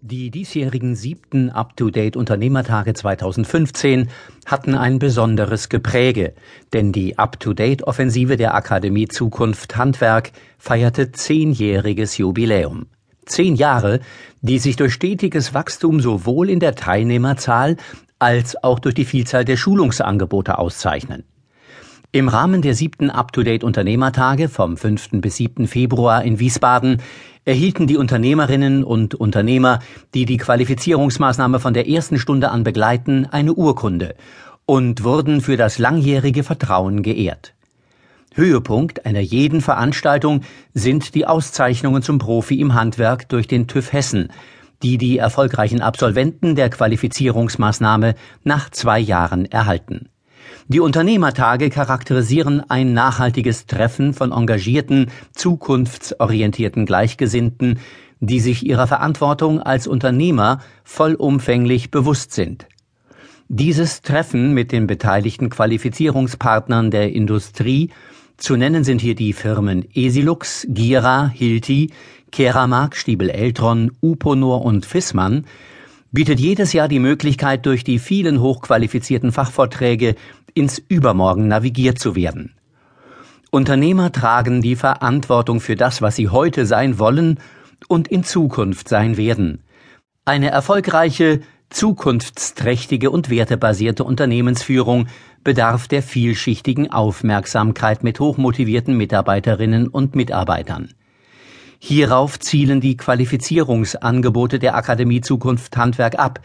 Die diesjährigen siebten Up-to-Date Unternehmertage 2015 hatten ein besonderes Gepräge, denn die Up-to-Date Offensive der Akademie Zukunft Handwerk feierte zehnjähriges Jubiläum. Zehn Jahre, die sich durch stetiges Wachstum sowohl in der Teilnehmerzahl als auch durch die Vielzahl der Schulungsangebote auszeichnen. Im Rahmen der siebten Up-to-Date Unternehmertage vom 5. bis 7. Februar in Wiesbaden erhielten die Unternehmerinnen und Unternehmer, die die Qualifizierungsmaßnahme von der ersten Stunde an begleiten, eine Urkunde und wurden für das langjährige Vertrauen geehrt. Höhepunkt einer jeden Veranstaltung sind die Auszeichnungen zum Profi im Handwerk durch den TÜV Hessen, die die erfolgreichen Absolventen der Qualifizierungsmaßnahme nach zwei Jahren erhalten. Die Unternehmertage charakterisieren ein nachhaltiges Treffen von engagierten, zukunftsorientierten Gleichgesinnten, die sich ihrer Verantwortung als Unternehmer vollumfänglich bewusst sind. Dieses Treffen mit den beteiligten Qualifizierungspartnern der Industrie, zu nennen sind hier die Firmen Esilux, Gira, Hilti, Keramark, Stiebel Eltron, Uponor und Fissmann, bietet jedes Jahr die Möglichkeit, durch die vielen hochqualifizierten Fachvorträge ins Übermorgen navigiert zu werden. Unternehmer tragen die Verantwortung für das, was sie heute sein wollen und in Zukunft sein werden. Eine erfolgreiche, zukunftsträchtige und wertebasierte Unternehmensführung bedarf der vielschichtigen Aufmerksamkeit mit hochmotivierten Mitarbeiterinnen und Mitarbeitern. Hierauf zielen die Qualifizierungsangebote der Akademie Zukunft Handwerk ab,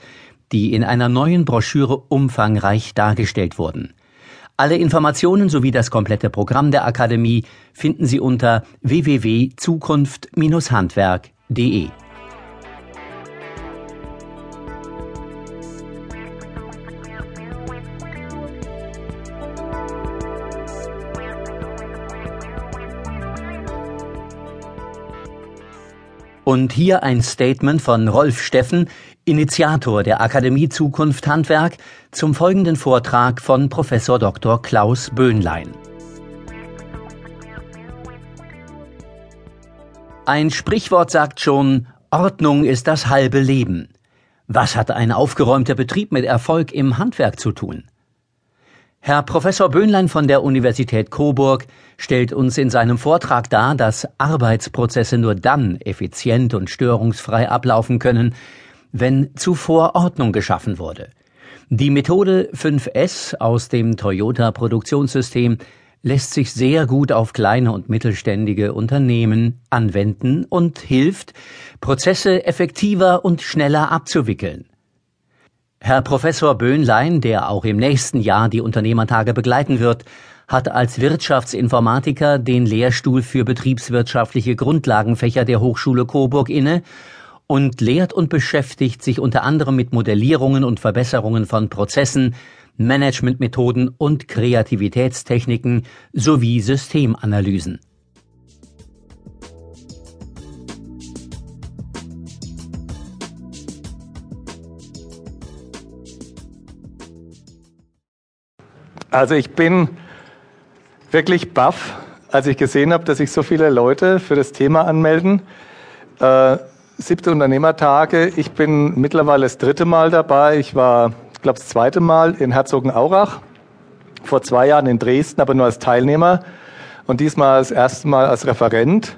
die in einer neuen Broschüre umfangreich dargestellt wurden. Alle Informationen sowie das komplette Programm der Akademie finden Sie unter www.zukunft-handwerk.de. Und hier ein Statement von Rolf Steffen, Initiator der Akademie Zukunft Handwerk, zum folgenden Vortrag von Professor Dr. Klaus Böhnlein. Ein Sprichwort sagt schon, Ordnung ist das halbe Leben. Was hat ein aufgeräumter Betrieb mit Erfolg im Handwerk zu tun? Herr Professor Böhnlein von der Universität Coburg stellt uns in seinem Vortrag dar, dass Arbeitsprozesse nur dann effizient und störungsfrei ablaufen können, wenn zuvor Ordnung geschaffen wurde. Die Methode 5S aus dem Toyota Produktionssystem lässt sich sehr gut auf kleine und mittelständige Unternehmen anwenden und hilft, Prozesse effektiver und schneller abzuwickeln. Herr Professor Böhnlein, der auch im nächsten Jahr die Unternehmertage begleiten wird, hat als Wirtschaftsinformatiker den Lehrstuhl für betriebswirtschaftliche Grundlagenfächer der Hochschule Coburg inne und lehrt und beschäftigt sich unter anderem mit Modellierungen und Verbesserungen von Prozessen, Managementmethoden und Kreativitätstechniken sowie Systemanalysen. Also ich bin wirklich baff, als ich gesehen habe, dass sich so viele Leute für das Thema anmelden. Äh, siebte Unternehmertage. Ich bin mittlerweile das dritte Mal dabei. Ich war, glaube, das zweite Mal in Herzogenaurach, vor zwei Jahren in Dresden, aber nur als Teilnehmer und diesmal das erste Mal als Referent.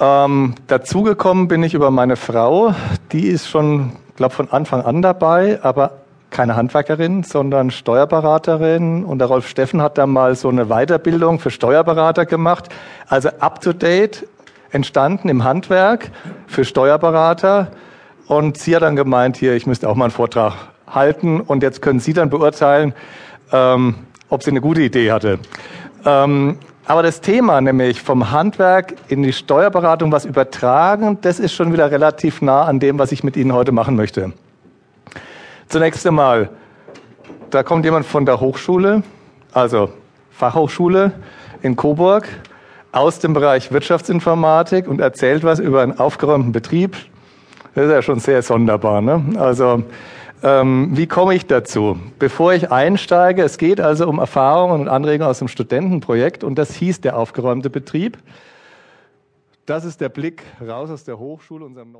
Ähm, dazugekommen bin ich über meine Frau. Die ist schon, glaube von Anfang an dabei, aber keine Handwerkerin, sondern Steuerberaterin. Und der Rolf Steffen hat da mal so eine Weiterbildung für Steuerberater gemacht. Also up-to-date entstanden im Handwerk für Steuerberater. Und sie hat dann gemeint, hier, ich müsste auch mal einen Vortrag halten. Und jetzt können Sie dann beurteilen, ähm, ob sie eine gute Idee hatte. Ähm, aber das Thema, nämlich vom Handwerk in die Steuerberatung was übertragen, das ist schon wieder relativ nah an dem, was ich mit Ihnen heute machen möchte. Zunächst einmal, da kommt jemand von der Hochschule, also Fachhochschule in Coburg, aus dem Bereich Wirtschaftsinformatik und erzählt was über einen aufgeräumten Betrieb. Das ist ja schon sehr sonderbar. Ne? Also ähm, wie komme ich dazu? Bevor ich einsteige, es geht also um Erfahrungen und Anregungen aus dem Studentenprojekt und das hieß der aufgeräumte Betrieb. Das ist der Blick raus aus der Hochschule, unserem